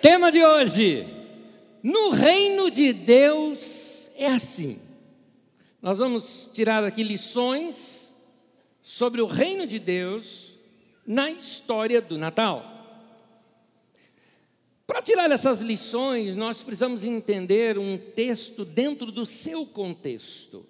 Tema de hoje: No reino de Deus é assim. Nós vamos tirar aqui lições sobre o reino de Deus na história do Natal. Para tirar essas lições, nós precisamos entender um texto dentro do seu contexto.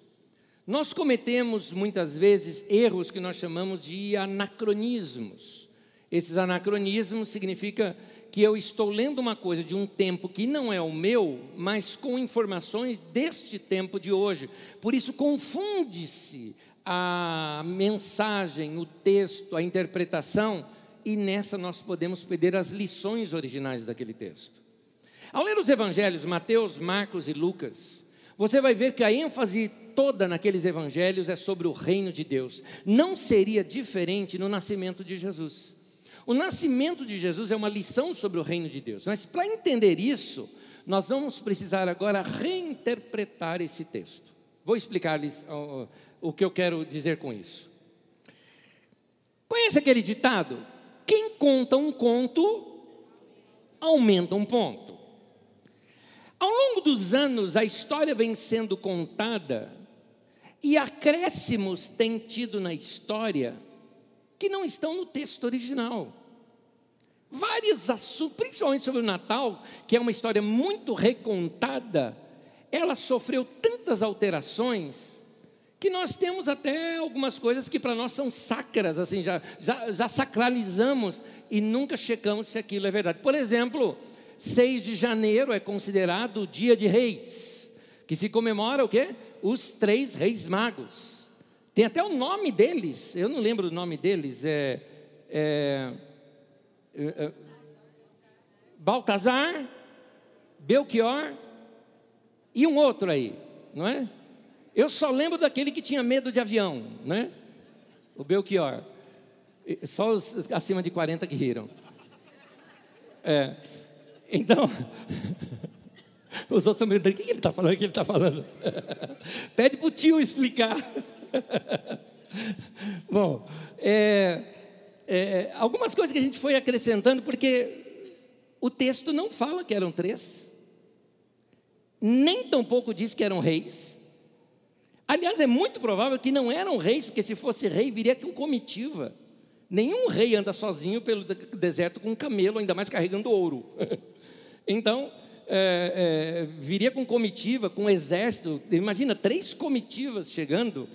Nós cometemos muitas vezes erros que nós chamamos de anacronismos. Esses anacronismos significa que eu estou lendo uma coisa de um tempo que não é o meu, mas com informações deste tempo de hoje. Por isso confunde-se a mensagem, o texto, a interpretação e nessa nós podemos perder as lições originais daquele texto. Ao ler os evangelhos, Mateus, Marcos e Lucas, você vai ver que a ênfase toda naqueles evangelhos é sobre o reino de Deus. Não seria diferente no nascimento de Jesus. O nascimento de Jesus é uma lição sobre o reino de Deus, mas para entender isso, nós vamos precisar agora reinterpretar esse texto. Vou explicar-lhes o, que eu quero dizer com isso. Conhece aquele ditado? Quem conta um conto, aumenta um ponto. Ao longo dos anos, a história vem sendo contada e acréscimos têm tido na história que não estão no texto original. Vários assuntos, principalmente sobre o Natal, que é uma história muito recontada, ela sofreu tantas alterações que nós temos até algumas coisas que para nós são sacras, assim, já, já, já sacralizamos e nunca checamos se aquilo é verdade. Por exemplo, 6 de janeiro é considerado o dia de reis, que se comemora o quê? Os três reis magos. Tem até o nome deles, eu não lembro o nome deles, é, é, é, é Baltazar, Belchior e um outro aí, não é? Eu só lembro daquele que tinha medo de avião, né? O Belchior. Só os acima de 40 que riram. É. Então, os outros estão me perguntando, o que ele está falando? O que ele está falando? Pede para o tio explicar. Bom, é, é, algumas coisas que a gente foi acrescentando, porque o texto não fala que eram três, nem tampouco diz que eram reis, Aliás, é muito provável que não eram reis, porque se fosse rei, viria com comitiva. Nenhum rei anda sozinho pelo deserto com um camelo, ainda mais carregando ouro. então, é, é, viria com comitiva, com exército. Imagina, três comitivas chegando.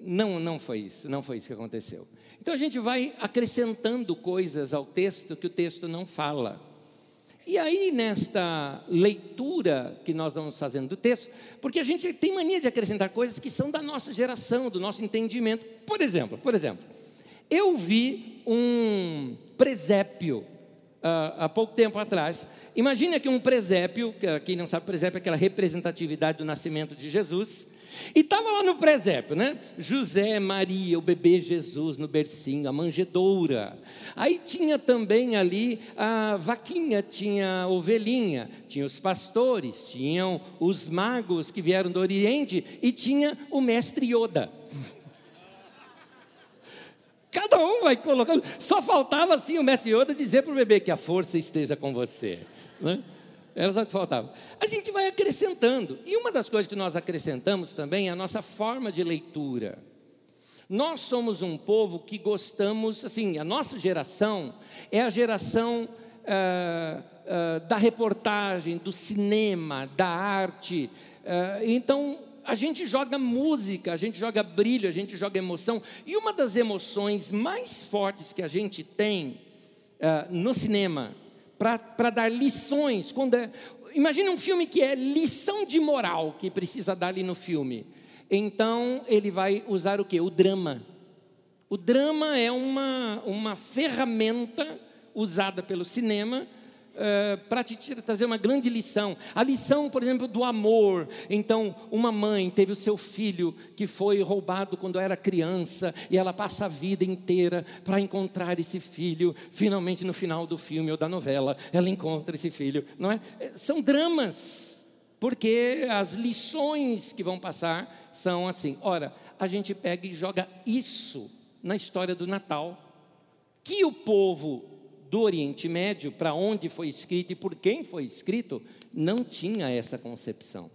Não, não foi isso, não foi isso que aconteceu. Então a gente vai acrescentando coisas ao texto que o texto não fala. E aí, nesta leitura que nós vamos fazendo do texto, porque a gente tem mania de acrescentar coisas que são da nossa geração, do nosso entendimento. Por exemplo, por exemplo, eu vi um presépio uh, há pouco tempo atrás. Imagine que um presépio, quem não sabe, presépio é aquela representatividade do nascimento de Jesus. E estava lá no presépio, né? José, Maria, o bebê Jesus no bercinho, a manjedoura. Aí tinha também ali a vaquinha, tinha a ovelhinha, tinha os pastores, tinham os magos que vieram do Oriente e tinha o mestre Yoda. Cada um vai colocando. Só faltava assim o mestre Yoda dizer para o bebê que a força esteja com você. Né? Era só o que faltava. A gente vai acrescentando. E uma das coisas que nós acrescentamos também é a nossa forma de leitura. Nós somos um povo que gostamos, assim, a nossa geração é a geração ah, ah, da reportagem, do cinema, da arte. Ah, então, a gente joga música, a gente joga brilho, a gente joga emoção. E uma das emoções mais fortes que a gente tem no cinema, para dar lições. Quando é, imagine um filme que é lição de moral que precisa dar ali no filme. Então ele vai usar o que? O drama. O drama é uma, uma ferramenta usada pelo cinema uh, para te trazer uma grande lição. A lição, por exemplo, do amor. Então, uma mãe teve o seu filho que foi roubado quando era criança e ela passa a vida inteira para encontrar esse filho. Finalmente, no final do filme ou da novela, ela encontra esse filho. Não é? é são dramas porque as lições que vão passar são assim. Ora, a gente pega e joga isso na história do Natal, que o povo do Oriente Médio, para onde foi escrito e por quem foi escrito, não tinha essa concepção.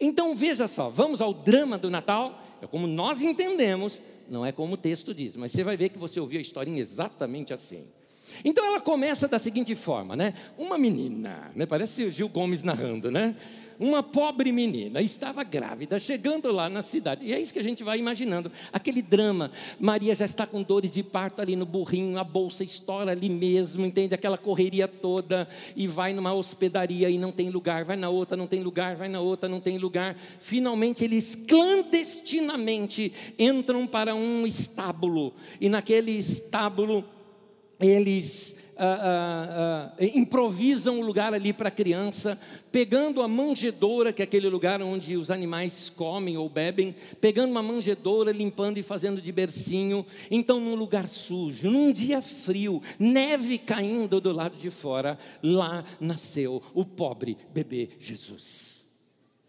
Então veja só, vamos ao drama do Natal, é como nós entendemos, não é como o texto diz, mas você vai ver que você ouviu a historinha exatamente assim. Então ela começa da seguinte forma, né? Uma menina, né? Parece o Gil Gomes narrando, né? Uma pobre menina estava grávida, chegando lá na cidade. E é isso que a gente vai imaginando. Aquele drama. Maria já está com dores de parto ali no burrinho, a bolsa estoura ali mesmo, entende? Aquela correria toda. E vai numa hospedaria e não tem lugar, vai na outra, não tem lugar, vai na outra, não tem lugar. Finalmente eles clandestinamente entram para um estábulo. E naquele estábulo eles ah, ah, ah, improvisam um lugar ali para a criança, pegando a manjedoura, que é aquele lugar onde os animais comem ou bebem, pegando uma manjedoura, limpando e fazendo de bercinho. Então, num lugar sujo, num dia frio, neve caindo do lado de fora, lá nasceu o pobre bebê Jesus.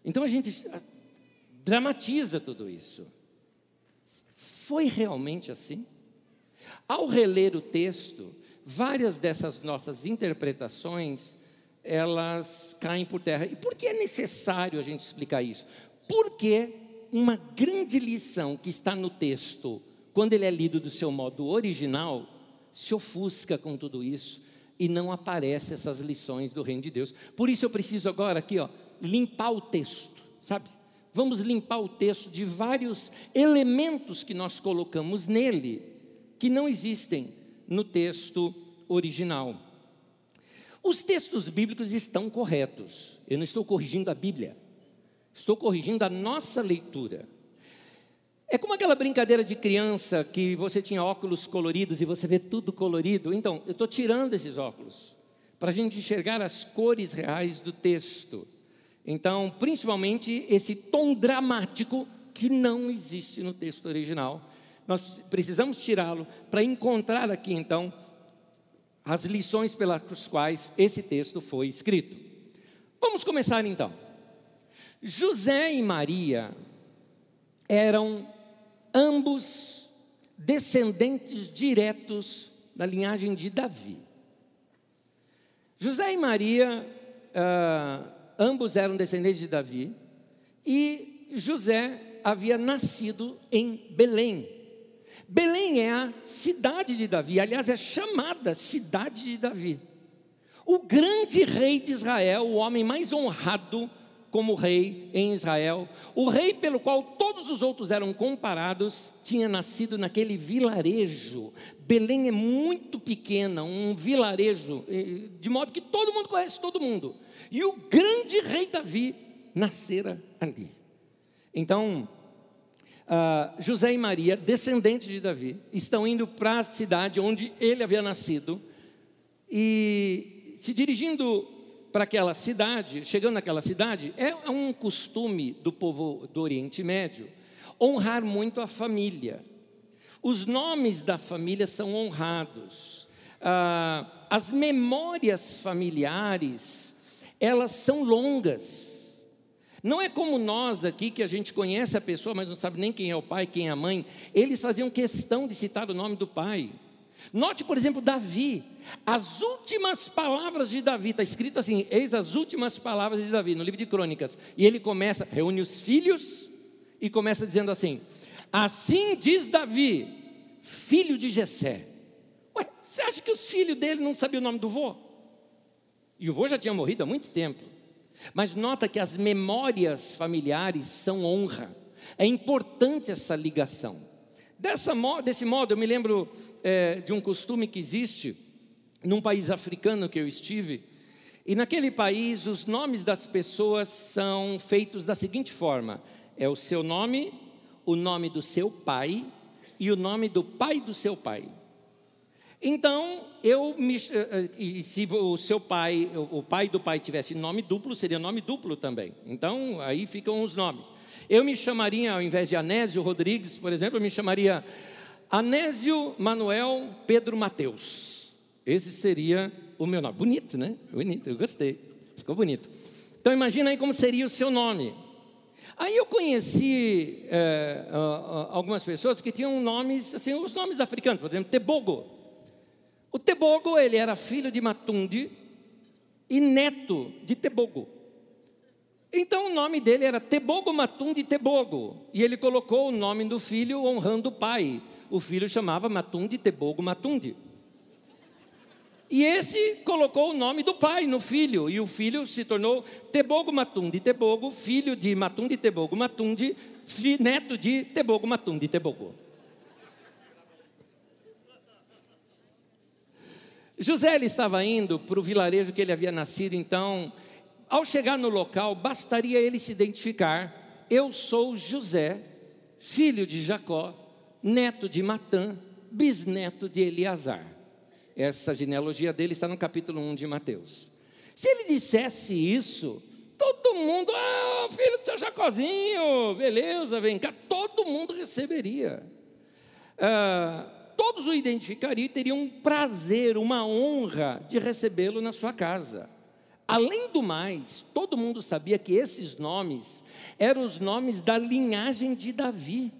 Então a gente dramatiza tudo isso. Foi realmente assim? Ao reler o texto, várias dessas nossas interpretações, elas caem por terra. E por que é necessário a gente explicar isso? Porque uma grande lição que está no texto, quando ele é lido do seu modo original, se ofusca com tudo isso e não aparece essas lições do reino de Deus. Por isso eu preciso agora aqui, ó, limpar o texto, sabe? Vamos limpar o texto de vários elementos que nós colocamos nele que não existem no texto original. Os textos bíblicos estão corretos. Eu não estou corrigindo a Bíblia. Estou corrigindo a nossa leitura. É como aquela brincadeira de criança que você tinha óculos coloridos e você vê tudo colorido. Então, eu estou tirando esses óculos para a gente enxergar as cores reais do texto. Então, principalmente esse tom dramático que não existe no texto original nós precisamos tirá-lo para encontrar aqui então as lições pelas quais esse texto foi escrito. Vamos começar então. José e Maria eram ambos descendentes diretos da linhagem de Davi. José e Maria, uh, ambos eram descendentes de Davi, e José havia nascido em Belém, Belém é a cidade de Davi, aliás, é chamada cidade de Davi. O grande rei de Israel, o homem mais honrado como rei em Israel, o rei pelo qual todos os outros eram comparados, tinha nascido naquele vilarejo. Belém é muito pequena, um vilarejo, de modo que todo mundo conhece todo mundo. E o grande rei Davi nascera ali. Então, uh, José e Maria, descendentes de Davi, estão indo para a cidade onde ele havia nascido e se dirigindo para aquela cidade, chegando naquela cidade, é um costume do povo do Oriente Médio honrar muito a família. Os nomes da família são honrados. Ah, as memórias familiares, elas são longas. Não é como nós aqui, que a gente conhece a pessoa, mas não sabe nem quem é o pai, quem é a mãe. Eles faziam questão de citar o nome do pai. Note, por exemplo, Davi. As últimas palavras de Davi, está escrito assim: eis as últimas palavras de Davi, no livro de crônicas. E ele começa, reúne os filhos e começa dizendo assim: Assim diz Davi, filho de Jessé. Ué, você acha que os filhos dele não sabiam o nome do vô? E o vô já tinha morrido há muito tempo. Mas nota que as memórias familiares são honra. É importante essa ligação. Dessa, desse modo, eu me lembro é, de um costume que existe num país africano que eu estive. E naquele país, os nomes das pessoas são feitos da seguinte forma: é o seu nome, o nome do seu pai e o nome do pai do seu pai. Então, eu me, eh, eh, e se o seu pai, o pai do pai tivesse nome duplo, seria nome duplo também. Então, aí ficam os nomes. Eu me chamaria, ao invés de Anésio Rodrigues, por exemplo, eu me chamaria Anésio Manuel Pedro Mateus. Esse seria o meu nome. Bonito, né? Bonito, eu gostei. Ficou bonito. Então, imagina aí como seria o seu nome. Aí eu conheci é, algumas pessoas que tinham nomes, assim, os nomes africanos, por exemplo, Tebogo. O Tebogo, ele era filho de Matunde e neto de Tebogo. Então o nome dele era Tebogo Matunde Tebogo. E ele colocou o nome do filho honrando o pai. O filho chamava Matunde Tebogo Matunde. E esse colocou o nome do pai no filho, e o filho se tornou Tebogo Matunde Tebogo, filho de Matunde Tebogo Matunde, neto de Tebogo Matunde Tebogo. José ele estava indo para o vilarejo que ele havia nascido, então, ao chegar no local, bastaria ele se identificar: Eu sou José, filho de Jacó, neto de Matã, bisneto de Eleazar. Essa genealogia dele está no capítulo 1 de Mateus. Se ele dissesse isso, todo mundo, ah, filho do seu Jacozinho, beleza, vem cá, todo mundo receberia. Ah, todos o identificariam e teriam um prazer, uma honra de recebê-lo na sua casa. Além do mais, todo mundo sabia que esses nomes eram os nomes da linhagem de Davi.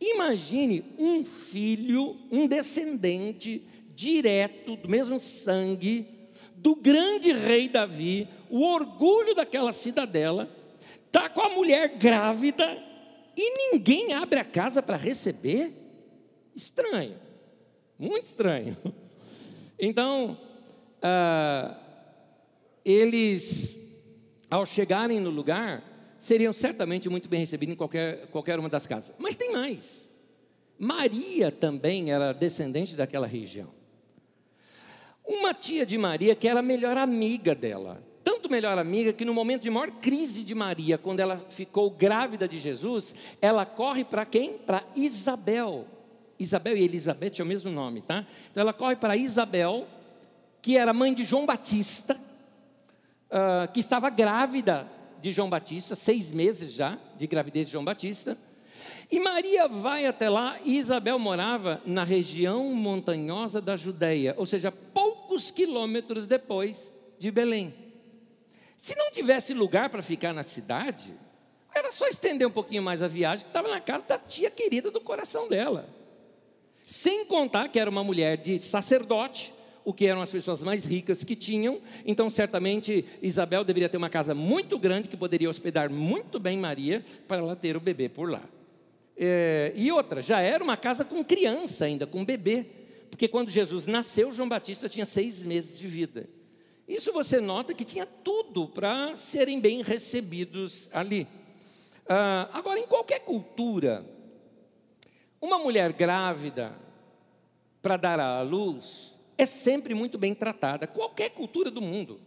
Imagine um filho, um descendente direto do mesmo sangue do grande rei Davi, o orgulho daquela cidadela, está com a mulher grávida e ninguém abre a casa para receber? Estranho, muito estranho. Então, ah, eles, ao chegarem no lugar, seriam certamente muito bem recebidos em qualquer, qualquer uma das casas. Mas tem mais. Maria também era descendente daquela região. Uma tia de Maria que era a melhor amiga dela. Tanto melhor amiga que no momento de maior crise de Maria, quando ela ficou grávida de Jesus, ela corre para quem? Para Isabel. Isabel e Elizabeth é o mesmo nome, tá? Então ela corre para Isabel, que era mãe de João Batista, uh, que estava grávida de João Batista, seis meses já de gravidez de João Batista. E Maria vai até lá, e Isabel morava na região montanhosa da Judéia, ou seja, poucos quilômetros depois de Belém. Se não tivesse lugar para ficar na cidade, era só estender um pouquinho mais a viagem, que estava na casa da tia querida do coração dela. Sem contar que era uma mulher de sacerdote, o que eram as pessoas mais ricas que tinham, então certamente Isabel deveria ter uma casa muito grande que poderia hospedar muito bem Maria para ela ter o bebê por lá. É, e outra, já era uma casa com criança ainda, com bebê, porque quando Jesus nasceu, João Batista tinha seis meses de vida. Isso você nota que tinha tudo para serem bem recebidos ali. Ah, agora, em qualquer cultura, uma mulher grávida, para dar à luz, é sempre muito bem tratada, qualquer cultura do mundo.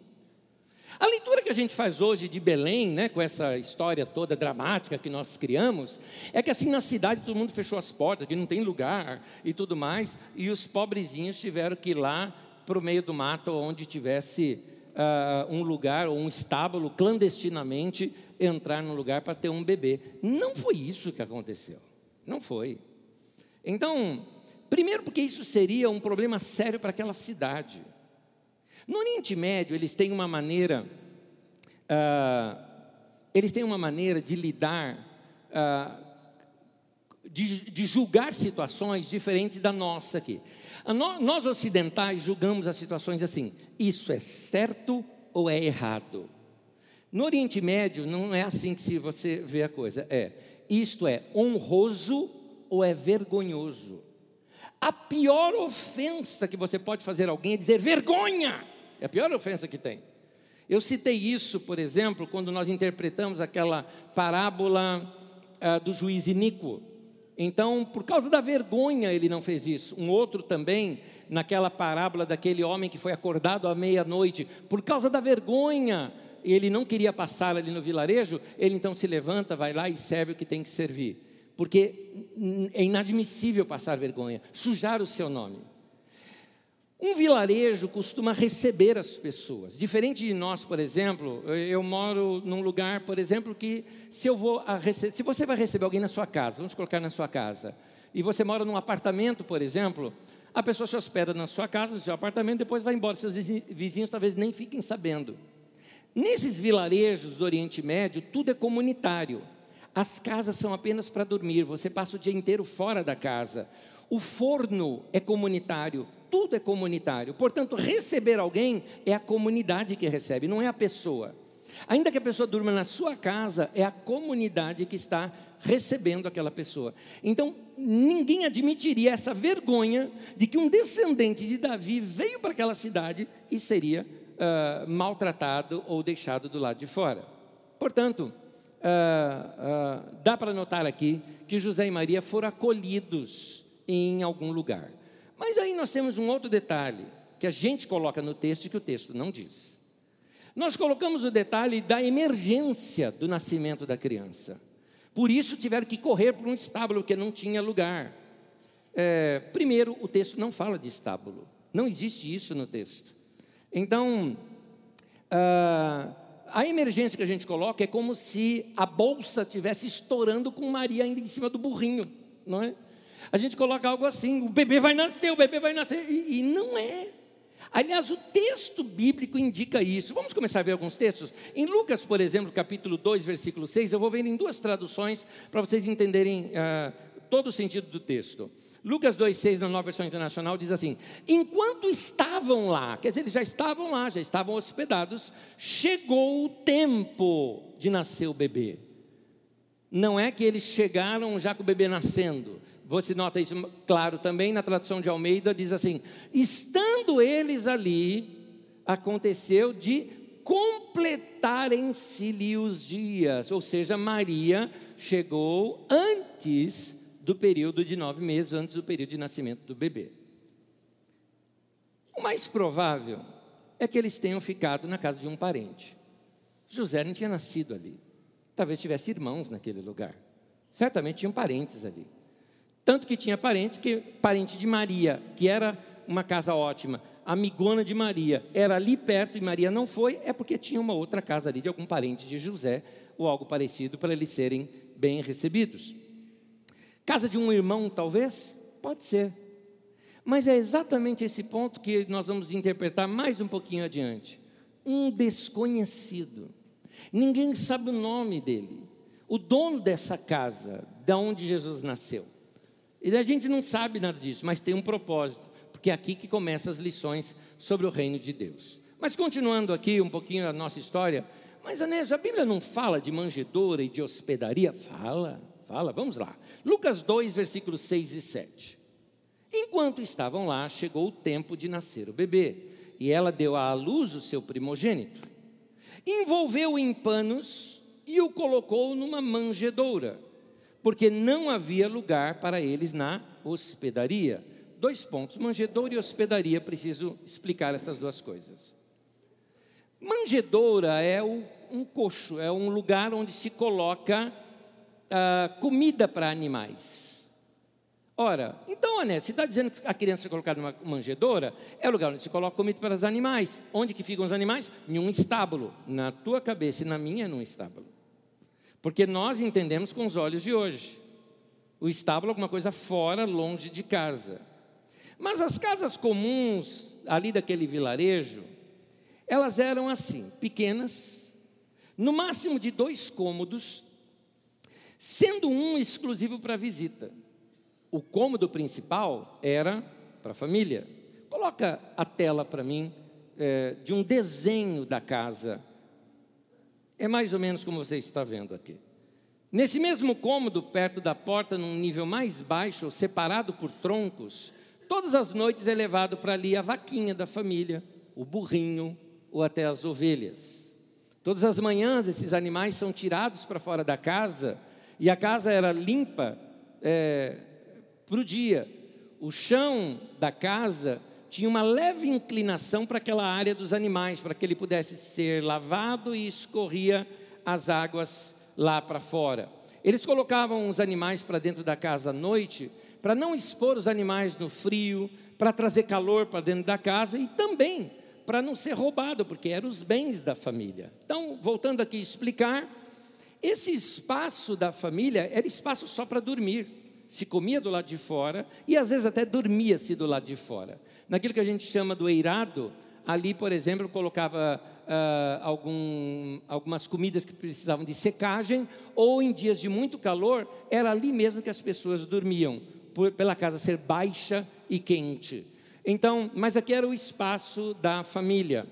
A leitura que a gente faz hoje de Belém, né, com essa história toda dramática que nós criamos, é que assim na cidade todo mundo fechou as portas, que não tem lugar e tudo mais, e os pobrezinhos tiveram que ir lá para o meio do mato, onde tivesse uh, um lugar ou um estábulo, clandestinamente entrar no lugar para ter um bebê. Não foi isso que aconteceu. Não foi. Então, primeiro porque isso seria um problema sério para aquela cidade. No Oriente Médio, eles têm uma maneira, uh, eles têm uma maneira de lidar, uh, de, de, julgar situações diferentes da nossa aqui. No, nós ocidentais julgamos as situações assim: isso é certo ou é errado? No Oriente Médio, não é assim que se você vê a coisa. É, isto é honroso ou é vergonhoso. A pior ofensa que você pode fazer a alguém é dizer vergonha. É a pior ofensa que tem. Eu citei isso, por exemplo, quando nós interpretamos aquela parábola ah, do juiz iníquo. Então, por causa da vergonha, ele não fez isso. Um outro também, naquela parábola daquele homem que foi acordado à meia-noite, por causa da vergonha, ele não queria passar ali no vilarejo, ele então se levanta, vai lá e serve o que tem que servir porque é inadmissível passar vergonha, sujar o seu nome. Um vilarejo costuma receber as pessoas. Diferente de nós, por exemplo, eu moro num lugar, por exemplo, que se eu vou se você vai receber alguém na sua casa, vamos colocar na sua casa, e você mora num apartamento, por exemplo, a pessoa se hospeda na sua casa, no seu apartamento, depois vai embora. Seus vizinhos talvez nem fiquem sabendo. Nesses vilarejos do Oriente Médio, tudo é comunitário. As casas são apenas para dormir, você passa o dia inteiro fora da casa. O forno é comunitário, tudo é comunitário. Portanto, receber alguém é a comunidade que recebe, não é a pessoa. Ainda que a pessoa durma na sua casa, é a comunidade que está recebendo aquela pessoa. Então, ninguém admitiria essa vergonha de que um descendente de Davi veio para aquela cidade e seria uh, maltratado ou deixado do lado de fora. Portanto, uh, uh, dá para notar aqui que José e Maria foram acolhidos em algum lugar. Mas aí nós temos um outro detalhe que a gente coloca no texto e que o texto não diz. Nós colocamos o detalhe da emergência do nascimento da criança. Por isso tiveram que correr para um estábulo que não tinha lugar. É, primeiro, o texto não fala de estábulo. Não existe isso no texto. Então, ah, a emergência que a gente coloca é como se a bolsa tivesse estourando com Maria ainda em cima do burrinho, não é? A gente coloca algo assim: o bebê vai nascer, o bebê vai nascer, e, e não é. Aliás, o texto bíblico indica isso. Vamos começar a ver alguns textos? Em Lucas, por exemplo, capítulo 2, versículo 6, eu vou ver em duas traduções para vocês entenderem uh, todo o sentido do texto. Lucas 2,6, na nova versão internacional, diz assim: Enquanto estavam lá, quer dizer, eles já estavam lá, já estavam hospedados, chegou o tempo de nascer o bebê. Não é que eles chegaram já com o bebê nascendo. Você nota isso claro também na tradução de Almeida, diz assim: Estando eles ali, aconteceu de completarem-se-lhe os dias, ou seja, Maria chegou antes do período de nove meses, antes do período de nascimento do bebê. O mais provável é que eles tenham ficado na casa de um parente. José não tinha nascido ali. Talvez tivesse irmãos naquele lugar. Certamente tinham parentes ali. Tanto que tinha parentes que parente de Maria, que era uma casa ótima, amigona de Maria, era ali perto e Maria não foi, é porque tinha uma outra casa ali de algum parente de José ou algo parecido para eles serem bem recebidos. Casa de um irmão, talvez? Pode ser. Mas é exatamente esse ponto que nós vamos interpretar mais um pouquinho adiante. Um desconhecido. Ninguém sabe o nome dele. O dono dessa casa, da onde Jesus nasceu. E a gente não sabe nada disso, mas tem um propósito, porque é aqui que começam as lições sobre o reino de Deus. Mas continuando aqui um pouquinho a nossa história, mas Anésio, a Bíblia não fala de manjedoura e de hospedaria? Fala. Fala, vamos lá. Lucas 2, versículos 6 e 7. Enquanto estavam lá, chegou o tempo de nascer o bebê, e ela deu à luz o seu primogênito. Envolveu-o em panos e o colocou numa manjedoura, porque não havia lugar para eles na hospedaria. Dois pontos: manjedoura e hospedaria, preciso explicar essas duas coisas. Manjedoura é um coxo, é um lugar onde se coloca uh, comida para animais. Ora, então, Ané, se está dizendo que a criança é colocada numa manjedoura, é o lugar onde se coloca comida para os animais. Onde que ficam os animais? Em um estábulo. Na tua cabeça e na minha, num estábulo. Porque nós entendemos com os olhos de hoje. O estábulo é alguma coisa fora, longe de casa. Mas as casas comuns ali daquele vilarejo, elas eram assim, pequenas, no máximo de dois cômodos, sendo um exclusivo para visita. O cômodo principal era para a família. Coloca a tela para mim é, de um desenho da casa. É mais ou menos como você está vendo aqui. Nesse mesmo cômodo, perto da porta, num nível mais baixo, separado por troncos, todas as noites é levado para ali a vaquinha da família, o burrinho ou até as ovelhas. Todas as manhãs esses animais são tirados para fora da casa e a casa era limpa é, para o dia. O chão da casa tinha uma leve inclinação para aquela área dos animais, para que ele pudesse ser lavado e escorria as águas lá para fora. Eles colocavam os animais para dentro da casa à noite, para não expor os animais no frio, para trazer calor para dentro da casa e também para não ser roubado, porque eram os bens da família. Então, voltando aqui a explicar, esse espaço da família era espaço só para dormir. Se comia do lado de fora e às vezes até dormia-se do lado de fora. Naquilo que a gente chama do eirado, ali, por exemplo, colocava uh, algum, algumas comidas que precisavam de secagem, ou em dias de muito calor, era ali mesmo que as pessoas dormiam, por, pela casa ser baixa e quente. Então, mas aqui era o espaço da família.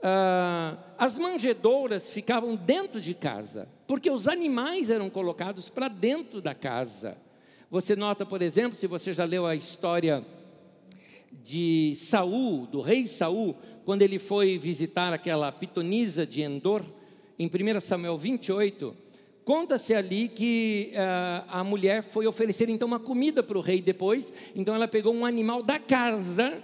Ah, as manjedouras ficavam dentro de casa, porque os animais eram colocados para dentro da casa. Você nota, por exemplo, se você já leu a história de Saul, do rei Saul, quando ele foi visitar aquela pitonisa de Endor, em 1 Samuel 28, conta-se ali que uh, a mulher foi oferecer então uma comida para o rei depois, então ela pegou um animal da casa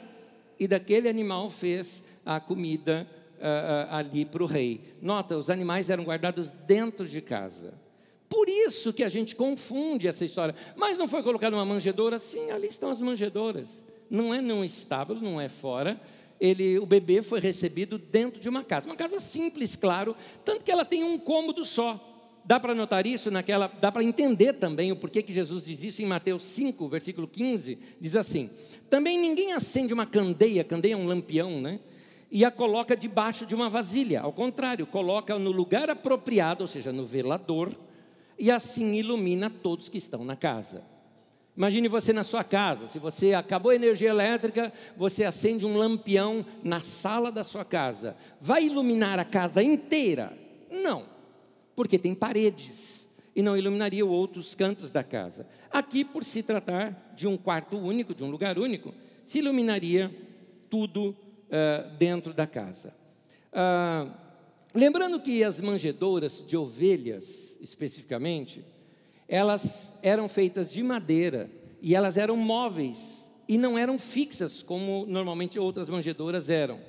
e daquele animal fez a comida uh, uh, ali para o rei. Nota, os animais eram guardados dentro de casa. Por isso que a gente confunde essa história. Mas não foi colocado uma manjedoura? Sim, ali estão as manjedouras. Não é num estábulo, não é fora, ele, o bebê foi recebido dentro de uma casa. Uma casa simples, claro, tanto que ela tem um cômodo só. Dá para notar isso naquela, dá para entender também o porquê que Jesus diz isso em Mateus 5, versículo 15, diz assim: Também ninguém acende uma candeia, candeia é um lampião, né? E a coloca debaixo de uma vasilha, ao contrário, coloca no lugar apropriado, ou seja, no velador, e assim ilumina todos que estão na casa. Imagine você na sua casa, se você acabou a energia elétrica, você acende um lampião na sala da sua casa. Vai iluminar a casa inteira? Não, porque tem paredes e não iluminaria outros cantos da casa. Aqui, por se tratar de um quarto único, de um lugar único, se iluminaria tudo uh, dentro da casa. Uh, lembrando que as manjedouras de ovelhas, especificamente, elas eram feitas de madeira e elas eram móveis e não eram fixas como normalmente outras manjedouras eram.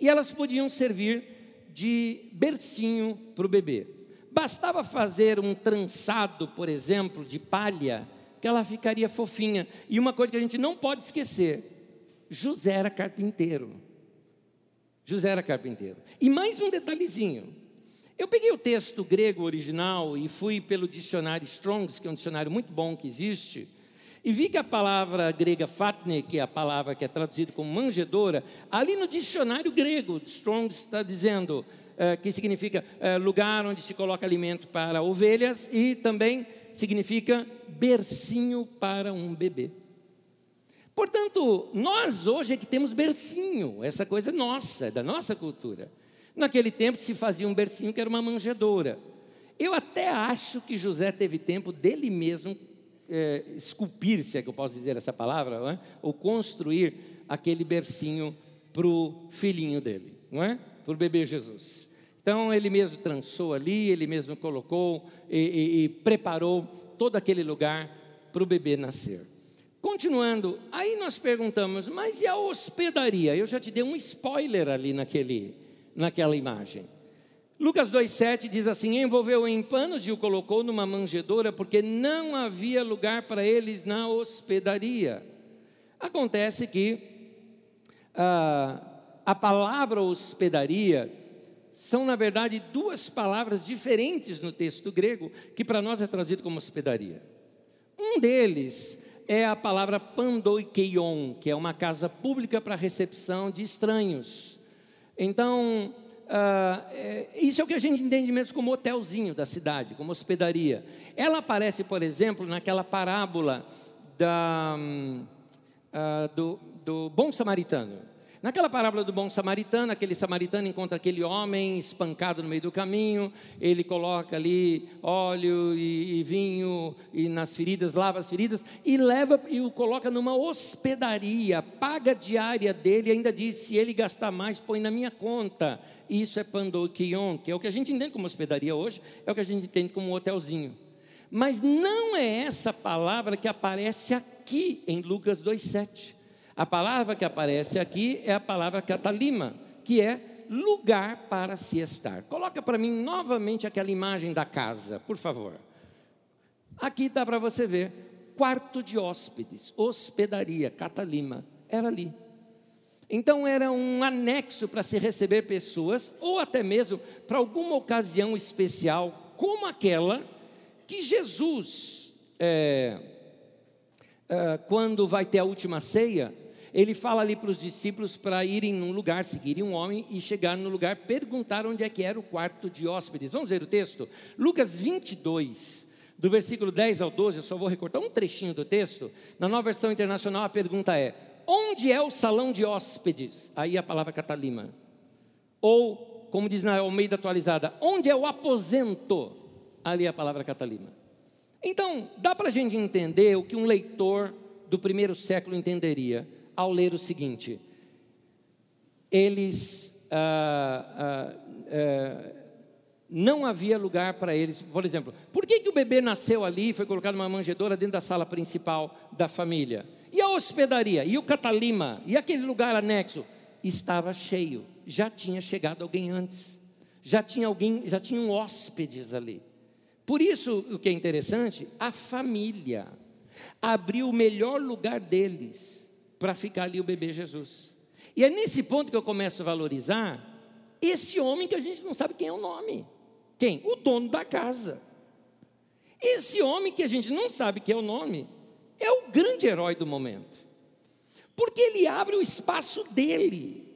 E elas podiam servir de bercinho para o bebê. Bastava fazer um trançado, por exemplo, de palha, que ela ficaria fofinha. E uma coisa que a gente não pode esquecer: José era carpinteiro. José era carpinteiro. E mais um detalhezinho: eu peguei o texto grego original e fui pelo dicionário Strongs, que é um dicionário muito bom que existe, e vi que a palavra grega fatne, que é a palavra que é traduzida como manjedora, ali no dicionário grego, Strongs está dizendo é, que significa é, lugar onde se coloca alimento para ovelhas e também significa bercinho para um bebê. Portanto, nós hoje é que temos bercinho, essa coisa é nossa, é da nossa cultura. Naquele tempo se fazia um bercinho que era uma manjedoura. Eu até acho que José teve tempo dele mesmo é, esculpir, se é que eu posso dizer essa palavra, é? ou construir aquele bercinho para o filhinho dele, não é? Para o bebê Jesus. Então ele mesmo trançou ali, ele mesmo colocou e, e, e preparou todo aquele lugar para o bebê nascer. Continuando, aí nós perguntamos, mas e a hospedaria? Eu já te dei um spoiler ali naquele naquela imagem. Lucas 2,7 diz assim: envolveu em panos e o colocou numa manjedoura, porque não havia lugar para eles na hospedaria. Acontece que ah, a palavra hospedaria são, na verdade, duas palavras diferentes no texto grego, que para nós é traduzido como hospedaria. Um deles é a palavra pandoikeion, que é uma casa pública para recepção de estranhos. Então, uh, é, isso é o que a gente entende mesmo como hotelzinho da cidade, como hospedaria. Ela aparece, por exemplo, naquela parábola da, uh, do, do bom samaritano. Naquela parábola do bom samaritano, aquele samaritano encontra aquele homem espancado no meio do caminho, ele coloca ali óleo e, e, vinho e nas feridas, lava as feridas e leva e o coloca numa hospedaria, paga a diária dele e ainda diz: se ele gastar mais, põe na minha conta. Isso é pandoquion, que é o que a gente entende como hospedaria hoje, é o que a gente entende como um hotelzinho. Mas não é essa palavra que aparece aqui em Lucas 2,7. A palavra que aparece aqui é a palavra catalima, que é lugar para se estar. Coloca para mim novamente aquela imagem da casa, por favor. Aqui dá para você ver quarto de hóspedes, hospedaria, catalima, era ali. Então era um anexo para se receber pessoas, ou até mesmo para alguma ocasião especial, como aquela que Jesus, é, é, quando vai ter a última ceia, ele fala ali para os discípulos para irem num lugar, seguirem um homem e chegar no lugar, perguntar onde é que era o quarto de hóspedes. Vamos ver o texto? Lucas 22, do versículo 10 ao 12, eu só vou recortar um trechinho do texto. Na nova versão internacional, a pergunta é: onde é o salão de hóspedes? Aí a palavra catalima. Ou, como diz na Almeida atualizada, onde é o aposento? Ali a palavra catalima. Então, dá para a gente entender o que um leitor do primeiro século entenderia ao ler o seguinte: eles ah, ah, ah, não havia lugar para eles. Por exemplo, por que, que o bebê nasceu ali e foi colocado numa manjedoura dentro da sala principal da família? E a hospedaria? E o catalima? E aquele lugar anexo? Estava cheio. Já tinha chegado alguém antes. Já tinha alguém, já tinham hóspedes ali. Por isso, o que é interessante, a família abriu o melhor lugar deles para ficar ali o bebê Jesus. E é nesse ponto que eu começo a valorizar esse homem que a gente não sabe quem é o nome. Quem? O dono da casa. Esse homem que a gente não sabe quem é o nome é o grande herói do momento. Porque ele abre o espaço dele.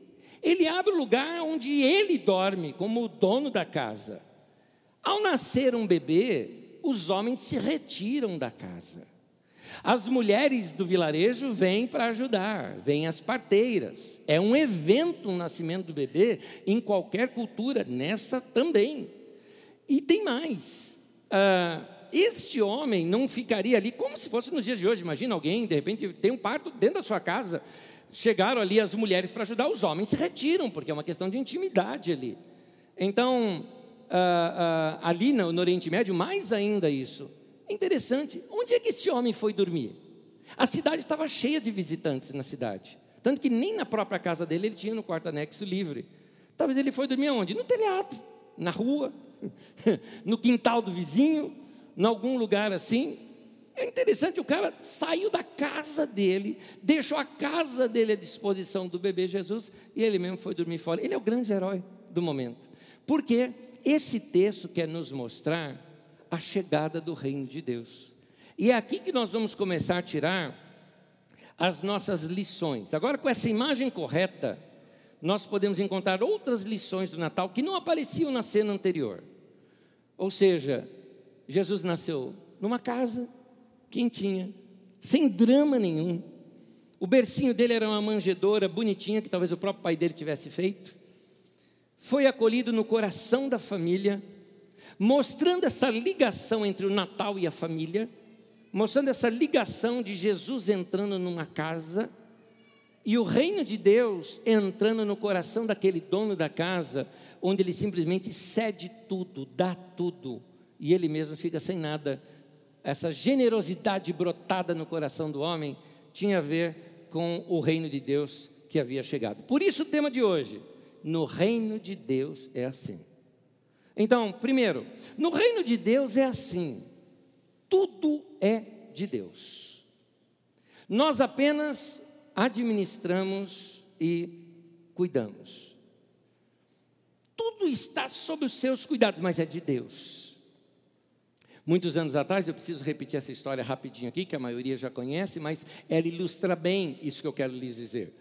Ele abre o lugar onde ele dorme, como o dono da casa. Ao nascer um bebê, os homens se retiram da casa. As mulheres do vilarejo vêm para ajudar, vêm as parteiras. É um evento o nascimento do bebê em qualquer cultura, nessa também. E tem mais. Ah, este homem não ficaria ali como se fosse nos dias de hoje. Imagina alguém, de repente, tem um parto dentro da sua casa. Chegaram ali as mulheres para ajudar, os homens se retiram, porque é uma questão de intimidade ali. Então, ah, ah, ali no, no Oriente Médio, mais ainda isso. É interessante, onde é que esse homem foi dormir? A cidade estava cheia de visitantes na cidade. Tanto que nem na própria casa dele ele tinha no quarto anexo livre. Talvez ele foi dormir onde? No telhado, na rua, no quintal do vizinho, em algum lugar assim. É interessante, o cara saiu da casa dele, deixou a casa dele à disposição do bebê Jesus e ele mesmo foi dormir fora. Ele é o grande herói do momento. Porque esse texto quer nos mostrar a chegada do reino de Deus. E é aqui que nós vamos começar a tirar as nossas lições. Agora, com essa imagem correta, nós podemos encontrar outras lições do Natal que não apareciam na cena anterior. Ou seja, Jesus nasceu numa casa quentinha, sem drama nenhum. O bercinho dele era uma manjedoura bonitinha que talvez o próprio pai dele tivesse feito. Foi acolhido no coração da família, mostrando essa ligação entre o Natal e a família, mostrando essa ligação de Jesus entrando numa casa e o reino de Deus entrando no coração daquele dono da casa, onde ele simplesmente cede tudo, dá tudo, e ele mesmo fica sem nada. Essa generosidade brotada no coração do homem tinha a ver com o reino de Deus que havia chegado. Por isso o tema de hoje, no reino de Deus é assim. Então, primeiro, no reino de Deus é assim: tudo é de Deus. Nós apenas administramos e cuidamos. Tudo está sob os seus cuidados, mas é de Deus. Muitos anos atrás, eu preciso repetir essa história rapidinho aqui, que a maioria já conhece, mas ela ilustra bem isso que eu quero lhes dizer.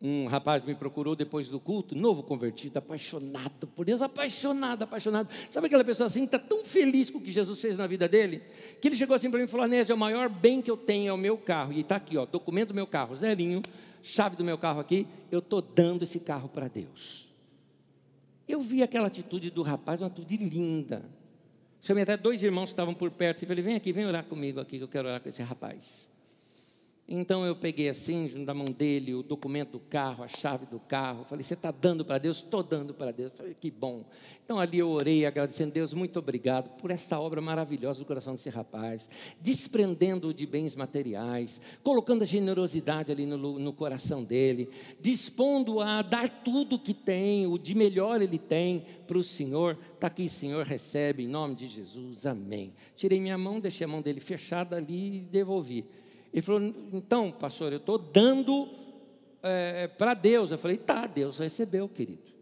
Um rapaz me procurou depois do culto, novo convertido, apaixonado por Deus, apaixonado, apaixonado. Sabe aquela pessoa assim, está tão feliz com o que Jesus fez na vida dele, que ele chegou assim para mim e falou: Anésio, é o maior bem que eu tenho é o meu carro. E está aqui, ó, documento do meu carro, zerinho, chave do meu carro aqui, eu estou dando esse carro para Deus. Eu vi aquela atitude do rapaz, uma atitude linda. Chamei até dois irmãos que estavam por perto e falei: vem aqui, vem orar comigo aqui, que eu quero orar com esse rapaz. Então eu peguei assim, junto da mão dele, o documento do carro, a chave do carro. Falei, você está dando para Deus? Estou dando para Deus. Falei, que bom. Então ali eu orei, agradecendo a Deus, muito obrigado por essa obra maravilhosa do coração desse rapaz, desprendendo-o de bens materiais, colocando a generosidade ali no, no coração dele, dispondo a dar tudo que tem, o de melhor ele tem para o Senhor. Está aqui, Senhor, recebe em nome de Jesus, amém. Tirei minha mão, deixei a mão dele fechada ali e devolvi. Ele falou: então, pastor, eu estou dando é, para Deus. Eu falei: tá, Deus recebeu, querido.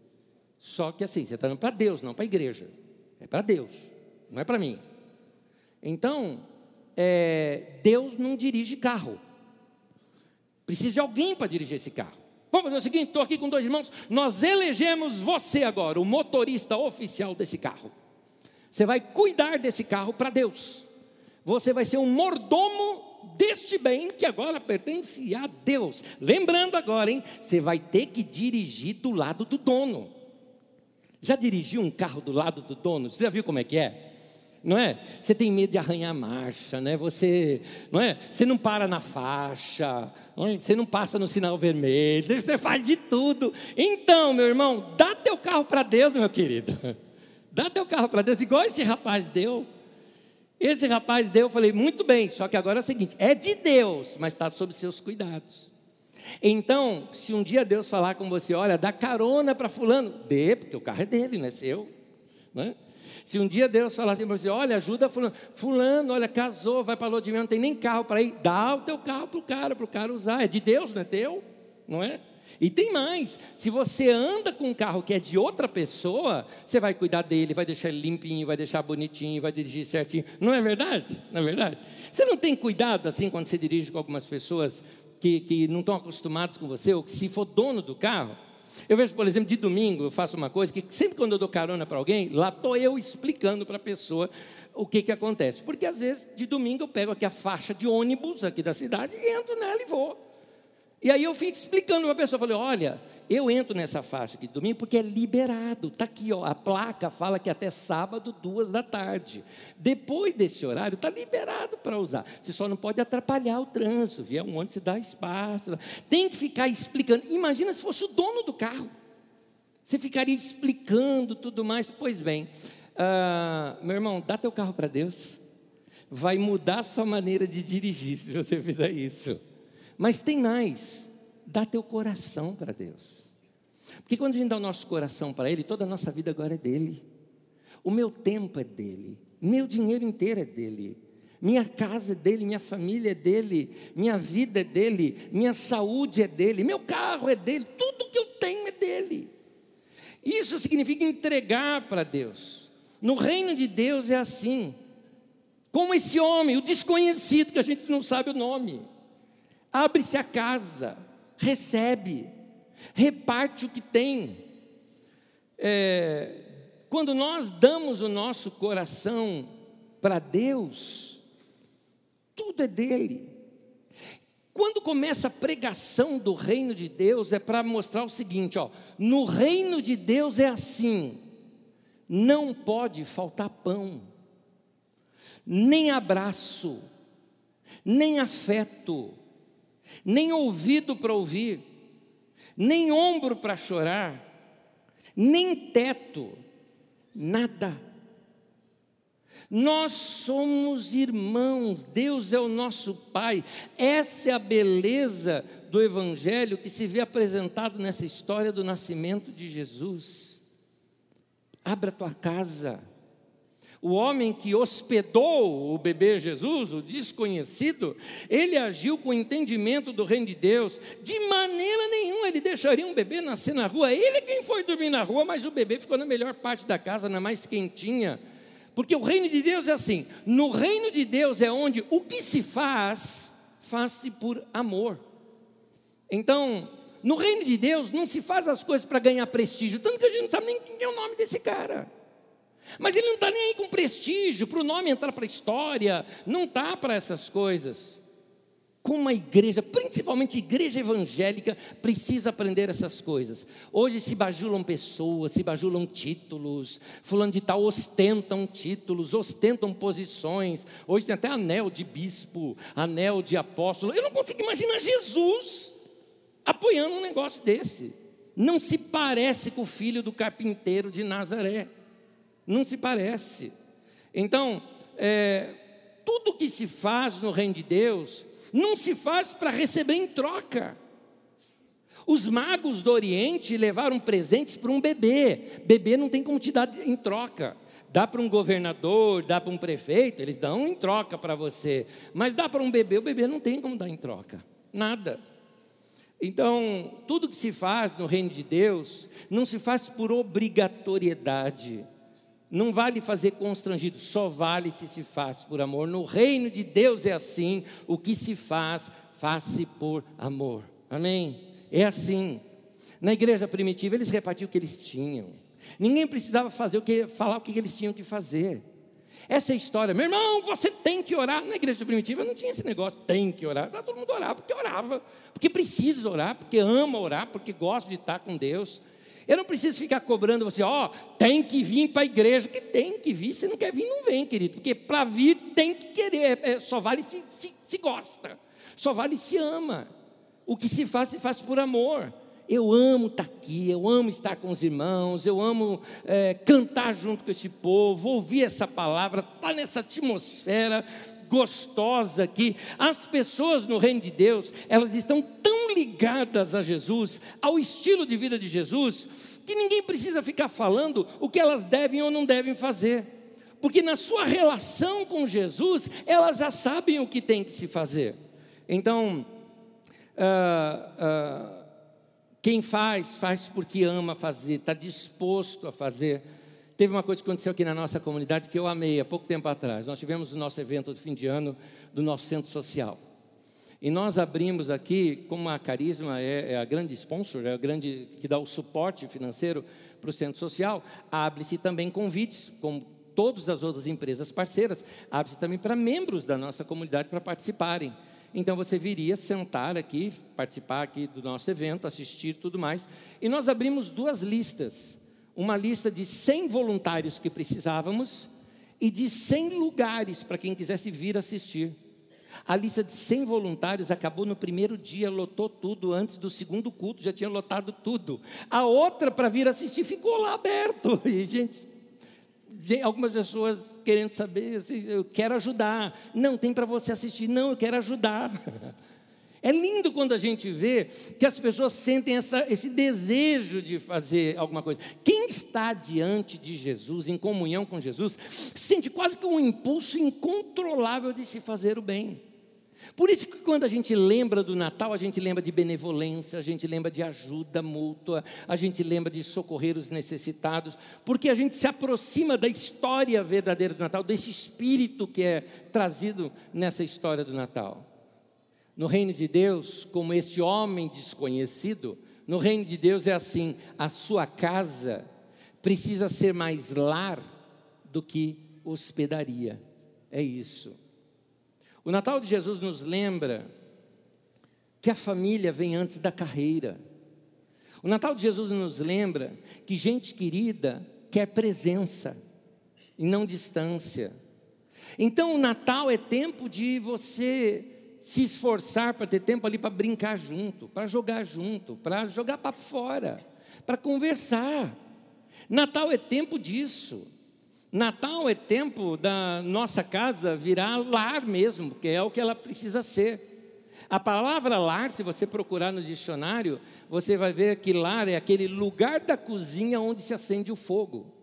Só que assim, você está dando para Deus, não para a igreja. É para Deus, não é para mim. Então, é, Deus não dirige carro. Precisa de alguém para dirigir esse carro. Vamos fazer o seguinte: estou aqui com dois irmãos. Nós elegemos você agora, o motorista oficial desse carro. Você vai cuidar desse carro para Deus. você vai ser um mordomo deste bem que agora pertence a Deus. Lembrando agora, hein? Você vai ter que dirigir do lado do dono. Já dirigiu um carro do lado do dono? Você já viu como é que é? Não é? Você tem medo de arranhar a marcha, né? Você, não é? Você não para na faixa, não é? você não passa no sinal vermelho, você faz de tudo. Então, meu irmão, dá teu carro para Deus, meu querido. Dá teu carro para Deus, igual esse rapaz deu. Esse rapaz deu, eu falei, muito bem, só que agora é o seguinte: é de Deus, mas está sob seus cuidados. Então, se um dia Deus falar com você, olha, dá carona para fulano, dê, porque o carro é dele, não é seu. Não é? Se um dia Deus falar assim para você, olha, ajuda fulano, fulano, olha, casou, vai para mel, não tem nem carro para ir, dá o teu carro para o cara, para o cara usar, é de Deus, não é teu, não é? E tem mais, se você anda com um carro que é de outra pessoa, você vai cuidar dele, vai deixar ele limpinho, vai deixar bonitinho, vai dirigir certinho. Não é verdade? Não é verdade? Você não tem cuidado assim quando você dirige com algumas pessoas que, que não estão acostumados com você, ou que se for dono do carro. Eu vejo, por exemplo, de domingo, eu faço uma coisa que sempre quando eu dou carona para alguém, lá estou eu explicando para a pessoa o que, que acontece. Porque às vezes, de domingo, eu pego aqui a faixa de ônibus aqui da cidade e entro nela e vou. E aí eu fico explicando para a pessoa, falei, olha, eu entro nessa faixa aqui de domingo porque é liberado, está aqui, ó, a placa fala que até sábado, duas da tarde. Depois desse horário, está liberado para usar. Você só não pode atrapalhar o trânsito, viu? um onde se dá espaço. Tem que ficar explicando. Imagina se fosse o dono do carro. Você ficaria explicando tudo mais. Pois bem, uh, meu irmão, dá teu carro para Deus. Vai mudar a sua maneira de dirigir se você fizer isso. Mas tem mais, dá teu coração para Deus. Porque quando a gente dá o nosso coração para Ele, toda a nossa vida agora é dele. O meu tempo é dele, meu dinheiro inteiro é dele. Minha casa é dele, minha família é dele, minha vida é dele, minha saúde é dele, meu carro é dele, tudo que eu tenho é dele. Isso significa entregar para Deus. No reino de Deus é assim. Como esse homem, o desconhecido, que a gente não sabe o nome. Abre-se a casa, recebe, reparte o que tem. É, quando nós damos o nosso coração para Deus, tudo é dele. Quando começa a pregação do reino de Deus, é para mostrar o seguinte: ó, no reino de Deus é assim, não pode faltar pão, nem abraço, nem afeto, nem ouvido para ouvir, nem ombro para chorar, nem teto, nada. Nós somos irmãos, Deus é o nosso Pai. Essa é a beleza do Evangelho que se vê apresentado nessa história do nascimento de Jesus. Abra tua casa o homem que hospedou o bebê Jesus, o desconhecido, ele agiu com entendimento do reino de Deus. De maneira nenhuma ele deixaria um bebê nascer na rua. Ele é quem foi dormir na rua, mas o bebê ficou na melhor parte da casa, na mais quentinha. Porque o reino de Deus é assim: no reino de Deus é onde o que se faz, faz-se por amor. Então, no reino de Deus não se faz as coisas para ganhar prestígio, tanto que a gente não sabe nem quem é o nome desse cara. Mas ele não está nem aí com prestígio, para o nome entrar para a história, não está para essas coisas. Como a igreja, principalmente a igreja evangélica, precisa aprender essas coisas. Hoje se bajulam pessoas, se bajulam títulos, fulano de tal ostentam títulos, ostentam posições. Hoje tem até anel de bispo, anel de apóstolo. Eu não consigo imaginar Jesus apoiando um negócio desse. Não se parece com o filho do carpinteiro de Nazaré. Não se parece. Então, é, tudo que se faz no reino de Deus, não se faz para receber em troca. Os magos do Oriente levaram presentes para um bebê. Bebê não tem como te dar em troca. Dá para um governador, dá para um prefeito, eles dão em troca para você. Mas dá para um bebê, o bebê não tem como dar em troca. Nada. Então, tudo que se faz no reino de Deus, não se faz por obrigatoriedade não vale fazer constrangido, só vale se se faz por amor. No reino de Deus é assim: o que se faz, faz-se por amor. Amém? É assim. Na igreja primitiva, eles repartiam o que eles tinham. Ninguém precisava fazer o que, falar o que eles tinham que fazer. Essa história, meu irmão, você tem que orar. Na igreja primitiva não tinha esse negócio, tem que orar. Todo mundo orava porque orava, porque precisa orar, porque ama orar, porque gosta de estar com Deus. Eu não preciso ficar cobrando você, ó, oh, tem que vir para a igreja, que tem que vir. Se não quer vir, não vem, querido, porque para vir tem que querer, é, só vale se, se, se gosta, só vale se ama. O que se faz, se faz por amor. Eu amo estar aqui, eu amo estar com os irmãos, eu amo é, cantar junto com esse povo, ouvir essa palavra, estar tá nessa atmosfera gostosa aqui. As pessoas no reino de Deus, elas estão tão ligadas a Jesus, ao estilo de vida de Jesus, que ninguém precisa ficar falando o que elas devem ou não devem fazer. Porque na sua relação com Jesus, elas já sabem o que tem que se fazer. Então, uh, uh, quem faz, faz porque ama fazer, está disposto a fazer. Teve uma coisa que aconteceu aqui na nossa comunidade que eu amei há pouco tempo atrás. Nós tivemos o nosso evento de fim de ano do nosso centro social. E nós abrimos aqui, como a Carisma é, é a grande sponsor, é a grande que dá o suporte financeiro para o centro social, abre-se também convites, como todas as outras empresas parceiras, abre-se também para membros da nossa comunidade para participarem. Então você viria sentar aqui, participar aqui do nosso evento, assistir tudo mais. E nós abrimos duas listas. Uma lista de 100 voluntários que precisávamos e de 100 lugares para quem quisesse vir assistir. A lista de 100 voluntários acabou no primeiro dia, lotou tudo. Antes do segundo culto já tinha lotado tudo. A outra para vir assistir ficou lá aberto. E gente, algumas pessoas querendo saber, assim, eu quero ajudar. Não, tem para você assistir. Não, eu quero ajudar. É lindo quando a gente vê que as pessoas sentem essa, esse desejo de fazer alguma coisa. Quem está diante de Jesus, em comunhão com Jesus, sente quase que um impulso incontrolável de se fazer o bem. Por isso que quando a gente lembra do Natal, a gente lembra de benevolência, a gente lembra de ajuda mútua, a gente lembra de socorrer os necessitados, porque a gente se aproxima da história verdadeira do Natal, desse espírito que é trazido nessa história do Natal. No reino de Deus, como este homem desconhecido, no reino de Deus é assim: a sua casa precisa ser mais lar do que hospedaria. É isso. O Natal de Jesus nos lembra que a família vem antes da carreira. O Natal de Jesus nos lembra que gente querida quer presença e não distância. Então o Natal é tempo de você se esforçar para ter tempo ali para brincar junto, para jogar junto, para jogar para fora, para conversar. Natal é tempo disso. Natal é tempo da nossa casa virar lar mesmo, que é o que ela precisa ser. A palavra lar, se você procurar no dicionário, você vai ver que lar é aquele lugar da cozinha onde se acende o fogo.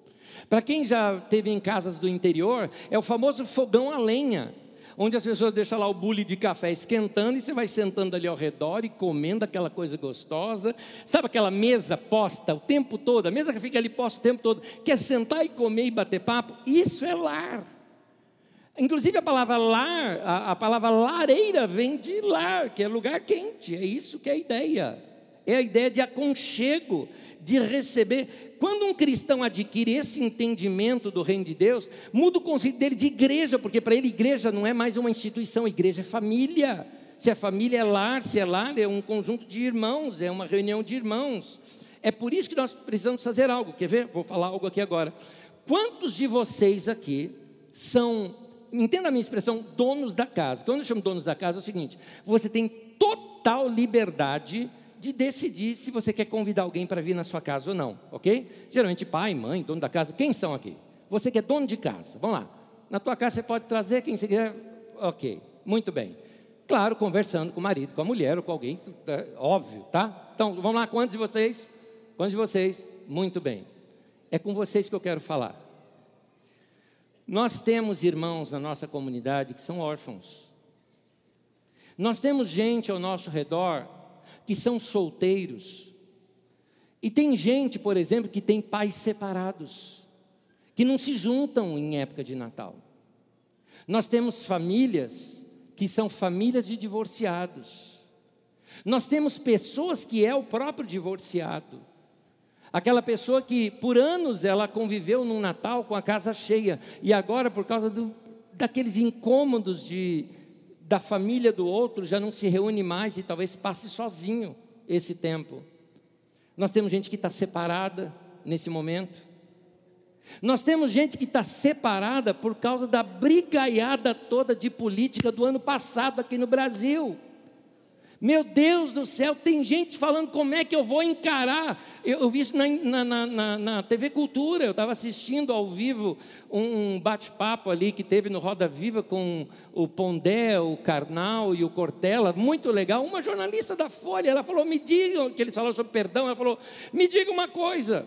Para quem já teve em casas do interior, é o famoso fogão a lenha onde as pessoas deixam lá o bule de café esquentando e você vai sentando ali ao redor e comendo aquela coisa gostosa. Sabe aquela mesa posta o tempo todo, a mesa que fica ali posta o tempo todo, quer sentar e comer e bater papo? Isso é lar. Inclusive a palavra lar, a, a palavra lareira vem de lar, que é lugar quente, é isso que é a ideia. É a ideia de aconchego, de receber. Quando um cristão adquire esse entendimento do reino de Deus, muda o conceito dele de igreja, porque para ele igreja não é mais uma instituição, igreja é família. Se é família é lar, se é lar é um conjunto de irmãos, é uma reunião de irmãos. É por isso que nós precisamos fazer algo. Quer ver? Vou falar algo aqui agora. Quantos de vocês aqui são, entenda a minha expressão, donos da casa? Quando eu chamo donos da casa é o seguinte: você tem total liberdade de decidir se você quer convidar alguém para vir na sua casa ou não, ok? Geralmente pai, mãe, dono da casa, quem são aqui? Você que é dono de casa, vamos lá. Na tua casa você pode trazer quem você quiser, ok, muito bem. Claro, conversando com o marido, com a mulher ou com alguém, é óbvio, tá? Então, vamos lá, quantos de vocês? Quantos de vocês? Muito bem. É com vocês que eu quero falar. Nós temos irmãos na nossa comunidade que são órfãos. Nós temos gente ao nosso redor que são solteiros. E tem gente, por exemplo, que tem pais separados, que não se juntam em época de Natal. Nós temos famílias que são famílias de divorciados. Nós temos pessoas que é o próprio divorciado. Aquela pessoa que por anos ela conviveu num Natal com a casa cheia e agora por causa do, daqueles incômodos de, da família do outro já não se reúne mais e talvez passe sozinho esse tempo. Nós temos gente que está separada nesse momento. Nós temos gente que está separada por causa da brigaiada toda de política do ano passado aqui no Brasil. Meu Deus do céu, tem gente falando como é que eu vou encarar. Eu, eu vi isso na, na, na, na, TV Cultura, eu estava assistindo ao vivo um, bate-papo ali que teve no Roda Viva com o Pondé, o Karnal e o Cortella, muito legal. Uma jornalista da Folha, ela falou: me digam, que eles falaram sobre perdão, ela falou: me diga uma coisa.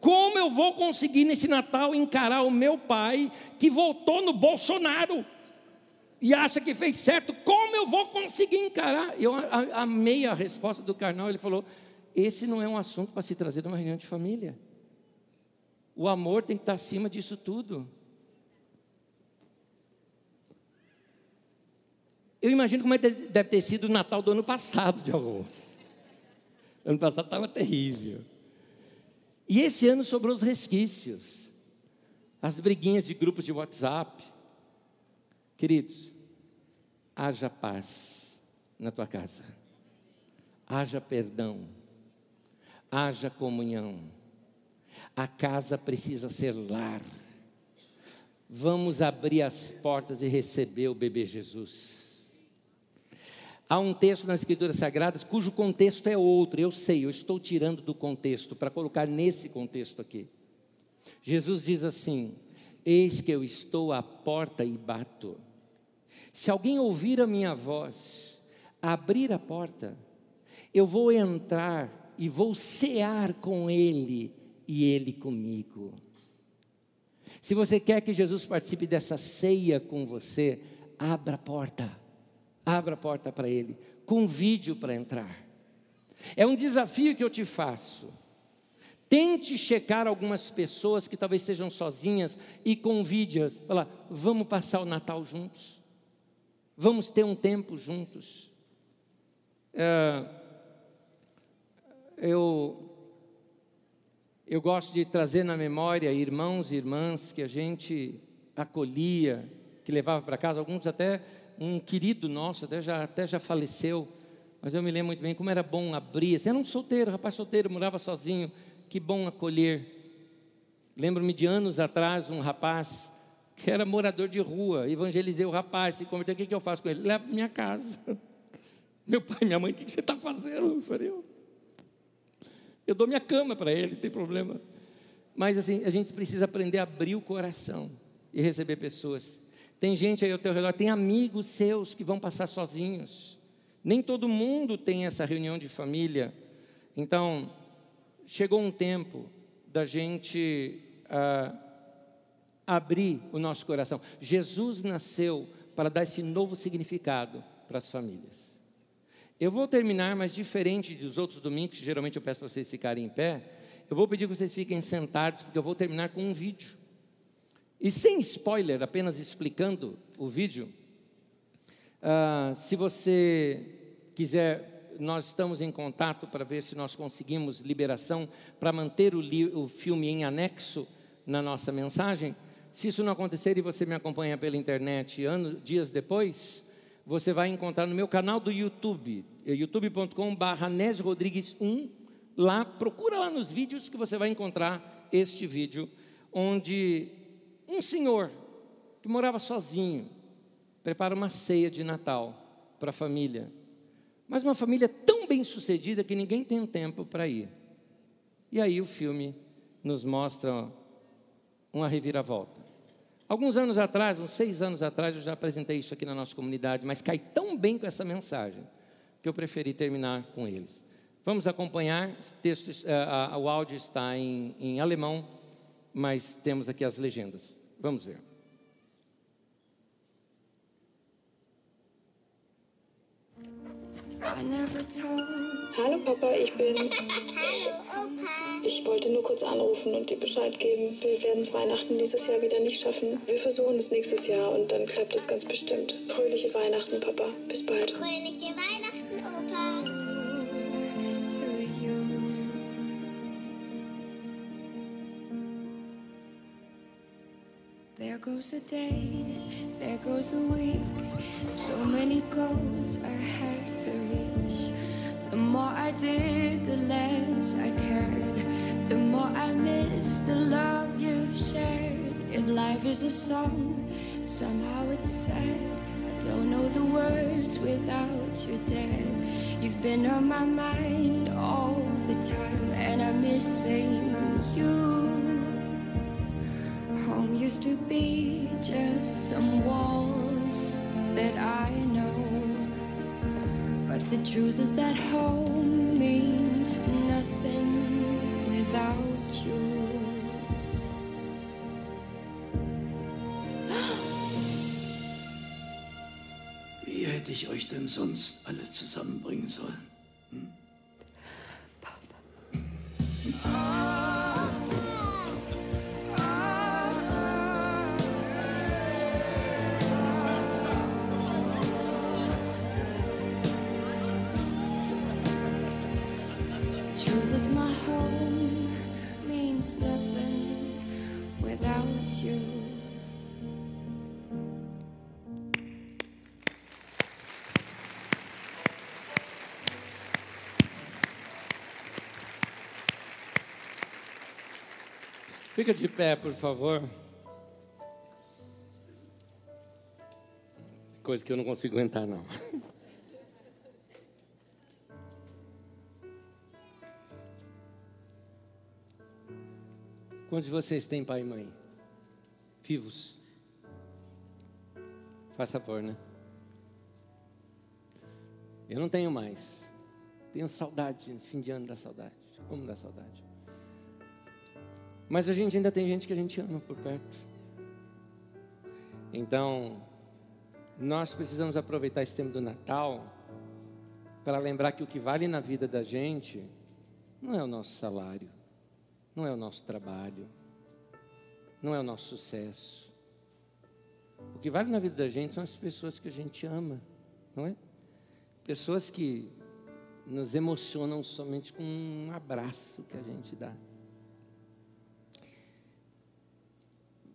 Como eu vou conseguir nesse Natal encarar o meu pai que voltou no Bolsonaro? E acha que fez certo, como eu vou conseguir encarar? Eu amei a resposta do carnal, ele falou: esse não é um assunto para se trazer de uma reunião de família. O amor tem que estar acima disso tudo. Eu imagino como é deve ter sido o Natal do ano passado de alguns. Ano passado estava terrível. E esse ano sobrou os resquícios. As briguinhas de grupos de WhatsApp. Queridos, haja paz na tua casa, haja perdão, haja comunhão. A casa precisa ser lar. Vamos abrir as portas e receber o bebê Jesus. Há um texto nas Escrituras Sagradas cujo contexto é outro, eu sei, eu estou tirando do contexto para colocar nesse contexto aqui. Jesus diz assim: Eis que eu estou à porta e bato. Se alguém ouvir a minha voz, abrir a porta, eu vou entrar e vou cear com ele e ele comigo. Se você quer que Jesus participe dessa ceia com você, abra a porta. Abra a porta para ele. Convide-o para entrar. É um desafio que eu te faço. Tente checar algumas pessoas que talvez estejam sozinhas e convide-as. Fala, vamos passar o Natal juntos. Vamos ter um tempo juntos. É, eu, eu gosto de trazer na memória irmãos e irmãs que a gente acolhia, que levava para casa, alguns até um querido nosso, até já, até já faleceu, mas eu me lembro muito bem como era bom abrir. Assim, era um solteiro, rapaz solteiro, morava sozinho, que bom acolher. Lembro-me de anos atrás, um rapaz que era morador de rua, evangelizei o rapaz, se converteu, o que, que eu faço com ele? Leva para minha casa. Meu pai, minha mãe, o que, que você está fazendo? Eu, eu dou minha cama para ele, não tem problema. Mas assim, a gente precisa aprender a abrir o coração e receber pessoas. Tem gente aí ao teu redor, tem amigos seus que vão passar sozinhos. Nem todo mundo tem essa reunião de família. Então, chegou um tempo da gente ah, abrir o nosso coração. Jesus nasceu para dar esse novo significado para as famílias. Eu vou terminar, mas diferente dos outros domingos, que geralmente eu peço para vocês ficarem em pé, eu vou pedir que vocês fiquem sentados, porque eu vou terminar com um vídeo. E sem spoiler, apenas explicando o vídeo. Uh, se você quiser, nós estamos em contato para ver se nós conseguimos liberação para manter o, o filme em anexo na nossa mensagem. Se isso não acontecer e você me acompanha pela internet anos, dias depois, você vai encontrar no meu canal do YouTube, é youtube.com.br Rodrigues 1. Lá, procura lá nos vídeos que você vai encontrar este vídeo, onde um senhor que morava sozinho prepara uma ceia de Natal para a família. Mas uma família tão bem sucedida que ninguém tem tempo para ir. E aí o filme nos mostra uma reviravolta. Alguns anos atrás, uns seis anos atrás, eu já apresentei isso aqui na nossa comunidade, mas cai tão bem com essa mensagem que eu preferi terminar com eles. Vamos acompanhar, uh, uh, o áudio está em, em alemão, mas temos aqui as legendas. Vamos ver. Hallo Papa, ich bin's. Ich wollte nur kurz anrufen und dir Bescheid geben. Wir werden es Weihnachten dieses Jahr wieder nicht schaffen. Wir versuchen es nächstes Jahr und dann klappt es ganz bestimmt. Fröhliche Weihnachten, Papa. Bis bald. Fröhliche Weihnachten, Opa. Goes a day, there goes a week. So many goals I had to reach. The more I did, the less I cared. The more I missed the love you've shared. If life is a song, somehow it's sad. I don't know the words without you, Dad. You've been on my mind all the time, and I'm missing you. Home used to be just some walls that I know. But the truth is that home means nothing without you. Wie hätte ich euch denn sonst alle zusammenbringen sollen? Fica de pé, por favor. Coisa que eu não consigo aguentar, não. Quantos de vocês têm pai e mãe? Vivos? Faz favor, né? Eu não tenho mais. Tenho saudade, fim de ano da saudade. Como dá saudade? Mas a gente ainda tem gente que a gente ama por perto. Então, nós precisamos aproveitar esse tempo do Natal para lembrar que o que vale na vida da gente não é o nosso salário, não é o nosso trabalho, não é o nosso sucesso. O que vale na vida da gente são as pessoas que a gente ama, não é? Pessoas que nos emocionam somente com um abraço que a gente dá.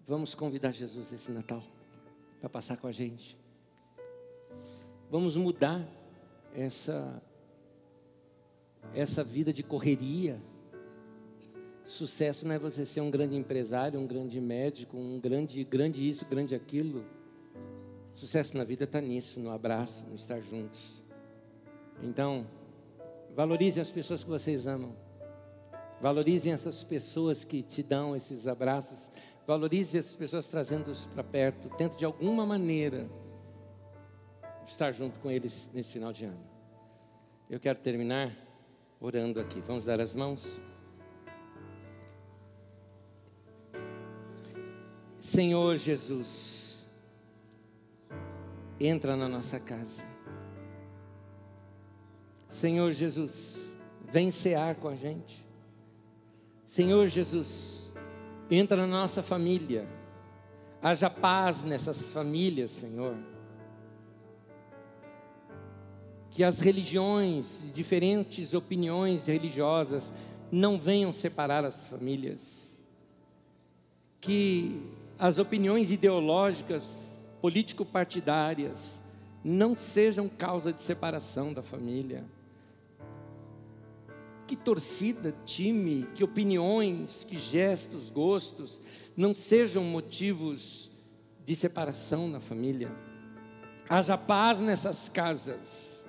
Vamos convidar Jesus esse Natal para passar com a gente. Vamos mudar essa essa vida de correria. Sucesso não é você ser um grande empresário, um grande médico, um grande grande isso, grande aquilo. Sucesso na vida está nisso, no abraço, no estar juntos. Então, valorizem as pessoas que vocês amam. Valorizem essas pessoas que te dão esses abraços. Valorize essas pessoas trazendo-os para perto. Tente de alguma maneira estar junto com eles nesse final de ano. Eu quero terminar orando aqui. Vamos dar as mãos. Senhor Jesus, entra na nossa casa. Senhor Jesus, vem cear com a gente. Senhor Jesus, entra na nossa família. Haja paz nessas famílias, Senhor. Que as religiões, diferentes opiniões religiosas, não venham separar as famílias. Que as opiniões ideológicas, político-partidárias, não sejam causa de separação da família. Que torcida, time, que opiniões, que gestos, gostos não sejam motivos de separação na família. Haja paz nessas casas.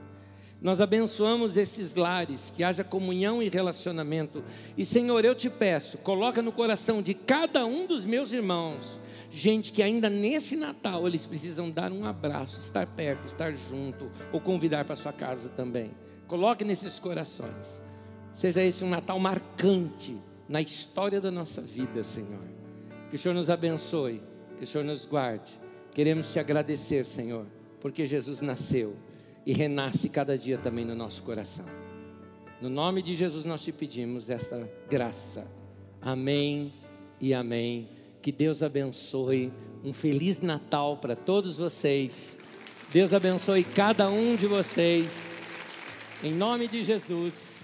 Nós abençoamos esses lares, que haja comunhão e relacionamento. E Senhor, eu te peço, coloca no coração de cada um dos meus irmãos, gente que ainda nesse Natal eles precisam dar um abraço, estar perto, estar junto, ou convidar para sua casa também. Coloque nesses corações. Seja esse um Natal marcante na história da nossa vida, Senhor. Que o Senhor nos abençoe, que o Senhor nos guarde. Queremos te agradecer, Senhor, porque Jesus nasceu e renasce cada dia também no nosso coração. No nome de Jesus nós te pedimos esta graça. Amém e amém. Que Deus abençoe. Um feliz Natal para todos vocês. Deus abençoe cada um de vocês. Em nome de Jesus.